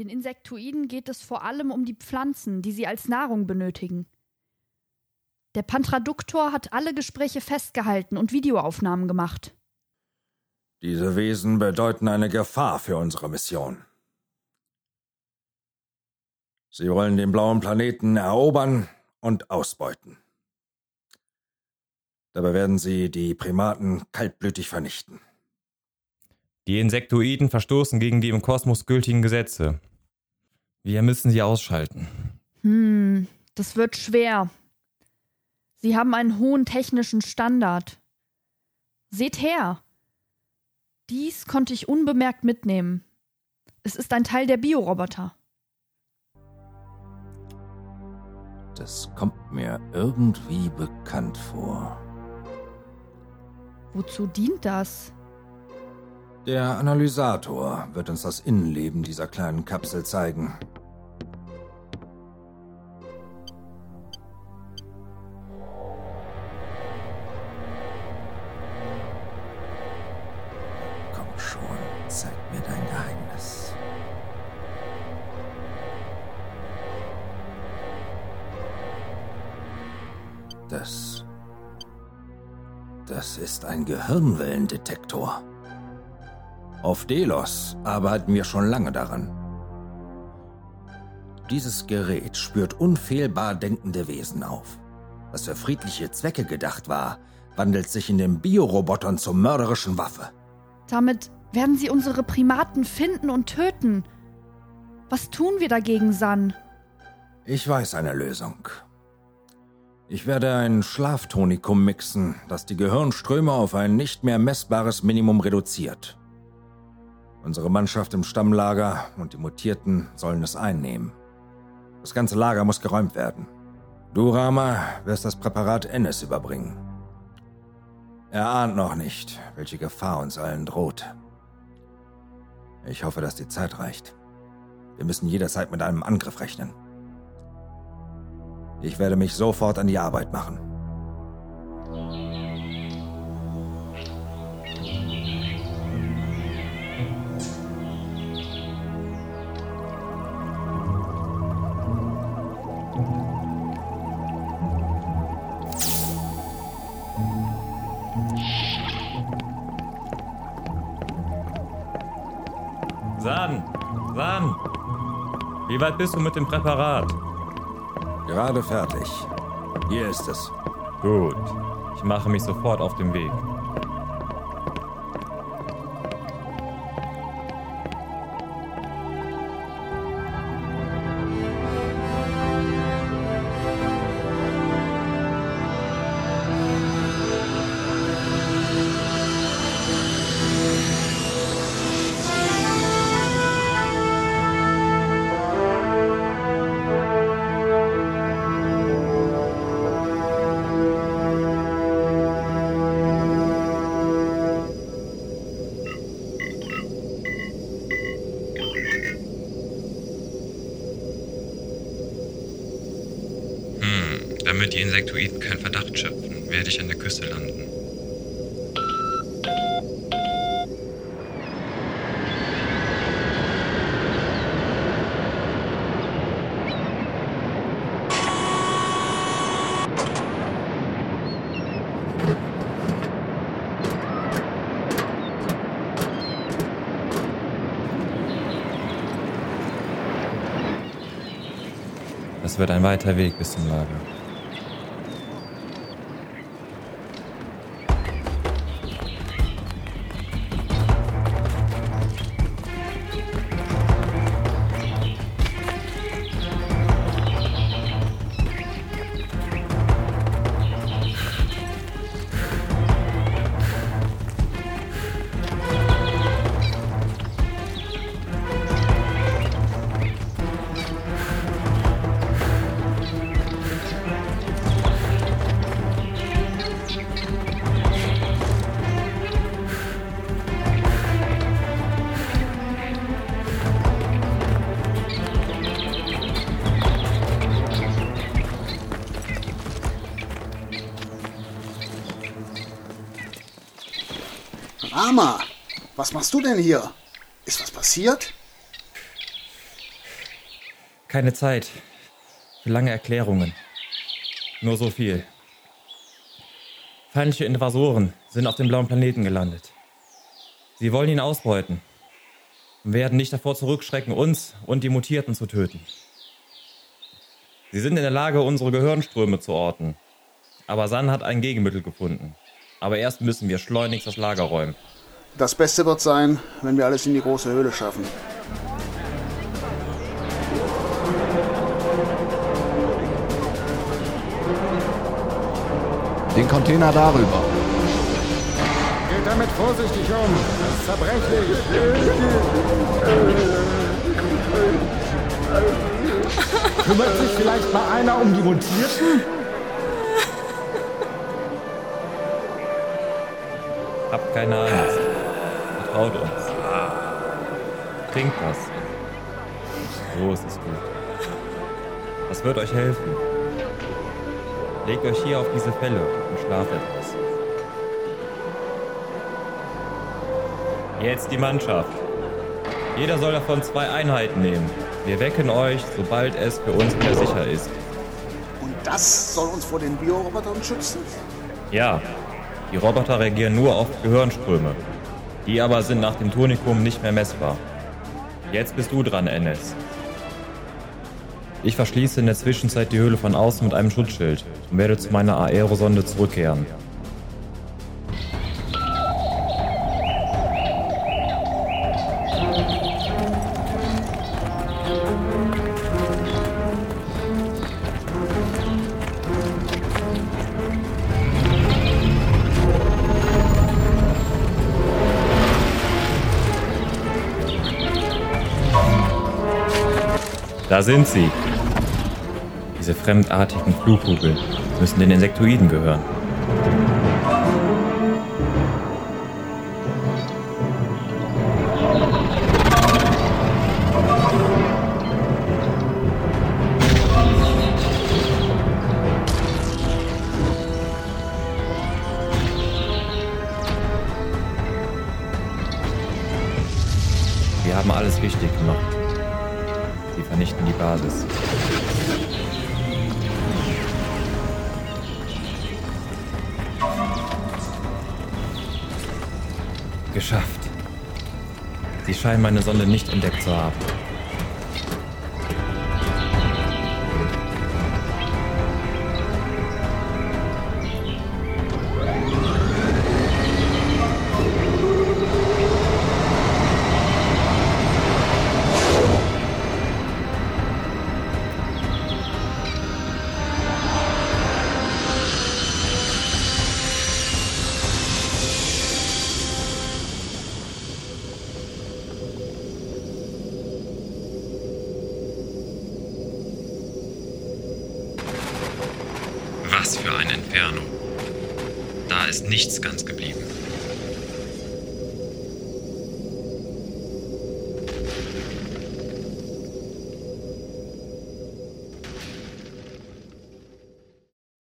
Den Insektoiden geht es vor allem um die Pflanzen, die sie als Nahrung benötigen. Der Pantraduktor hat alle Gespräche festgehalten und Videoaufnahmen gemacht. Diese Wesen bedeuten eine Gefahr für unsere Mission. Sie wollen den blauen Planeten erobern und ausbeuten. Dabei werden sie die Primaten kaltblütig vernichten. Die Insektoiden verstoßen gegen die im Kosmos gültigen Gesetze. Wir müssen sie ausschalten. Hm, das wird schwer. Sie haben einen hohen technischen Standard. Seht her. Dies konnte ich unbemerkt mitnehmen. Es ist ein Teil der Bioroboter. Das kommt mir irgendwie bekannt vor. Wozu dient das? Der Analysator wird uns das Innenleben dieser kleinen Kapsel zeigen. Komm schon, zeig mir dein Geheimnis. Das. Das ist ein Gehirnwellendetektor. Auf Delos arbeiten wir schon lange daran. Dieses Gerät spürt unfehlbar denkende Wesen auf. Was für friedliche Zwecke gedacht war, wandelt sich in den Biorobotern zur mörderischen Waffe. Damit werden sie unsere Primaten finden und töten. Was tun wir dagegen, San? Ich weiß eine Lösung. Ich werde ein Schlaftonikum mixen, das die Gehirnströme auf ein nicht mehr messbares Minimum reduziert. Unsere Mannschaft im Stammlager und die Mutierten sollen es einnehmen. Das ganze Lager muss geräumt werden. Du, Rama, wirst das Präparat Ennis überbringen. Er ahnt noch nicht, welche Gefahr uns allen droht. Ich hoffe, dass die Zeit reicht. Wir müssen jederzeit mit einem Angriff rechnen. Ich werde mich sofort an die Arbeit machen. San! San! Wie weit bist du mit dem Präparat? Gerade fertig. Hier ist es. Gut. Ich mache mich sofort auf den Weg. Damit die Insektoiden keinen Verdacht schöpfen, werde ich an der Küste landen. Das wird ein weiter Weg bis zum Lager. Rama, was machst du denn hier? Ist was passiert? Keine Zeit für lange Erklärungen. Nur so viel. Feindliche Invasoren sind auf dem blauen Planeten gelandet. Sie wollen ihn ausbeuten und werden nicht davor zurückschrecken, uns und die Mutierten zu töten. Sie sind in der Lage, unsere Gehirnströme zu orten. Aber San hat ein Gegenmittel gefunden. Aber erst müssen wir schleunigst das Lager räumen. Das Beste wird sein, wenn wir alles in die große Höhle schaffen. Den Container darüber. Geht damit vorsichtig um. Das ist zerbrechlich. Kümmert sich vielleicht mal einer um die Mutierten? Habt keine Angst. Vertraut uns. Trinkt was. So ist es gut. Das wird euch helfen. Legt euch hier auf diese Felle und schlaft etwas. Jetzt die Mannschaft. Jeder soll davon zwei Einheiten nehmen. Wir wecken euch, sobald es für uns wieder sicher ist. Und das soll uns vor den Biorobotern schützen? Ja, die Roboter reagieren nur auf Gehirnströme. Die aber sind nach dem Tonikum nicht mehr messbar. Jetzt bist du dran, NS. Ich verschließe in der Zwischenzeit die Höhle von außen mit einem Schutzschild und werde zu meiner Aerosonde zurückkehren. Da sind sie. Diese fremdartigen Flugkugeln müssen den Insektoiden gehören. Wir haben alles richtig gemacht. Vernichten die Basis. Geschafft. Sie scheinen meine Sonde nicht entdeckt zu haben. Was für ein Inferno. Da ist nichts ganz geblieben.